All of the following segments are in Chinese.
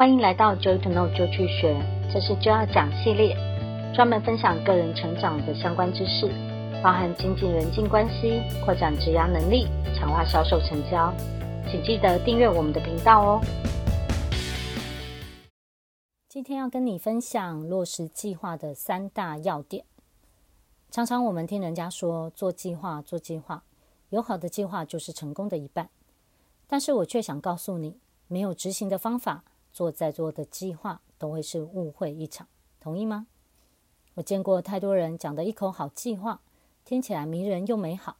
欢迎来到 Joy to Know 就去学，这是 Joy 讲系列，专门分享个人成长的相关知识，包含经济人际关系、扩展职涯能力、强化销售成交。请记得订阅我们的频道哦。今天要跟你分享落实计划的三大要点。常常我们听人家说做计划，做计划，有好的计划就是成功的一半，但是我却想告诉你，没有执行的方法。做再多的计划都会是误会一场，同意吗？我见过太多人讲的一口好计划，听起来迷人又美好，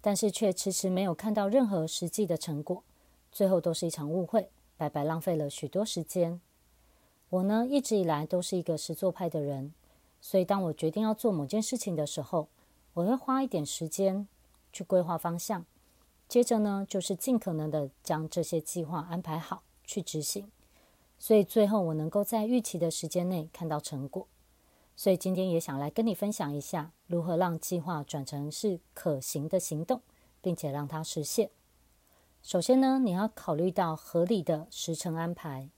但是却迟迟没有看到任何实际的成果，最后都是一场误会，白白浪费了许多时间。我呢，一直以来都是一个实作派的人，所以当我决定要做某件事情的时候，我会花一点时间去规划方向，接着呢，就是尽可能的将这些计划安排好去执行。所以最后我能够在预期的时间内看到成果，所以今天也想来跟你分享一下如何让计划转成是可行的行动，并且让它实现。首先呢，你要考虑到合理的时程安排，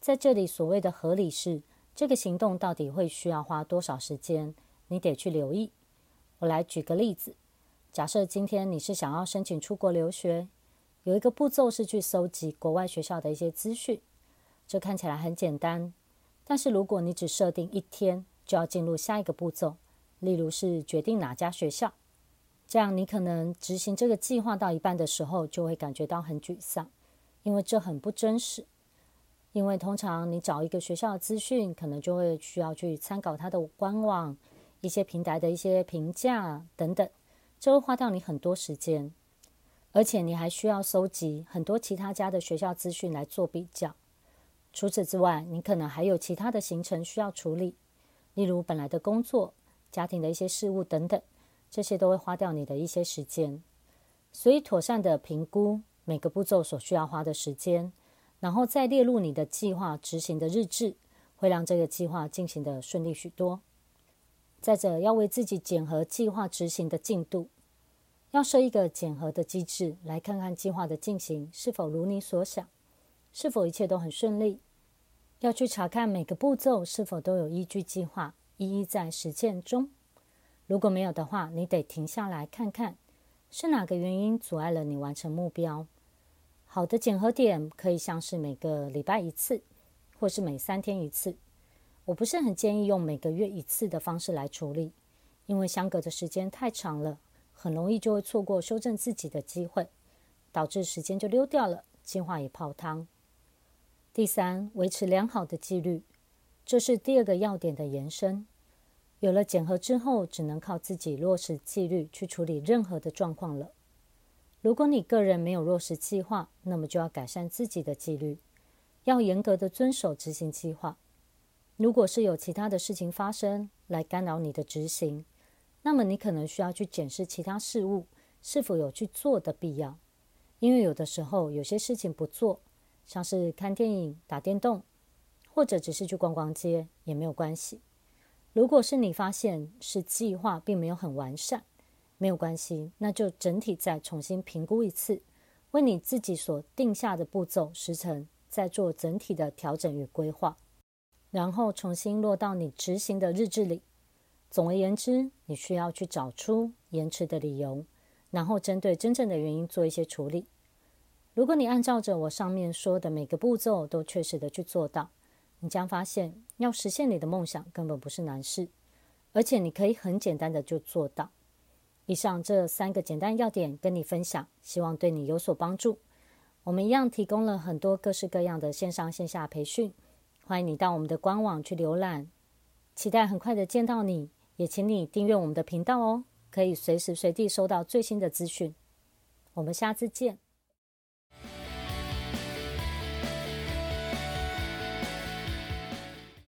在这里所谓的合理是这个行动到底会需要花多少时间，你得去留意。我来举个例子，假设今天你是想要申请出国留学，有一个步骤是去搜集国外学校的一些资讯。这看起来很简单，但是如果你只设定一天就要进入下一个步骤，例如是决定哪家学校，这样你可能执行这个计划到一半的时候就会感觉到很沮丧，因为这很不真实。因为通常你找一个学校的资讯，可能就会需要去参考它的官网、一些平台的一些评价等等，这会花掉你很多时间，而且你还需要搜集很多其他家的学校资讯来做比较。除此之外，你可能还有其他的行程需要处理，例如本来的工作、家庭的一些事务等等，这些都会花掉你的一些时间。所以，妥善的评估每个步骤所需要花的时间，然后再列入你的计划执行的日志，会让这个计划进行得顺利许多。再者，要为自己检核计划执行的进度，要设一个检核的机制，来看看计划的进行是否如你所想，是否一切都很顺利。要去查看每个步骤是否都有依据计划，一一在实践中。如果没有的话，你得停下来看看，是哪个原因阻碍了你完成目标。好的检核点可以像是每个礼拜一次，或是每三天一次。我不是很建议用每个月一次的方式来处理，因为相隔的时间太长了，很容易就会错过修正自己的机会，导致时间就溜掉了，计划也泡汤。第三，维持良好的纪律，这是第二个要点的延伸。有了检核之后，只能靠自己落实纪律去处理任何的状况了。如果你个人没有落实计划，那么就要改善自己的纪律，要严格的遵守执行计划。如果是有其他的事情发生来干扰你的执行，那么你可能需要去检视其他事务是否有去做的必要，因为有的时候有些事情不做。像是看电影、打电动，或者只是去逛逛街也没有关系。如果是你发现是计划并没有很完善，没有关系，那就整体再重新评估一次，为你自己所定下的步骤时程再做整体的调整与规划，然后重新落到你执行的日志里。总而言之，你需要去找出延迟的理由，然后针对真正的原因做一些处理。如果你按照着我上面说的每个步骤都确实的去做到，你将发现要实现你的梦想根本不是难事，而且你可以很简单的就做到。以上这三个简单要点跟你分享，希望对你有所帮助。我们一样提供了很多各式各样的线上线下培训，欢迎你到我们的官网去浏览。期待很快的见到你，也请你订阅我们的频道哦，可以随时随地收到最新的资讯。我们下次见。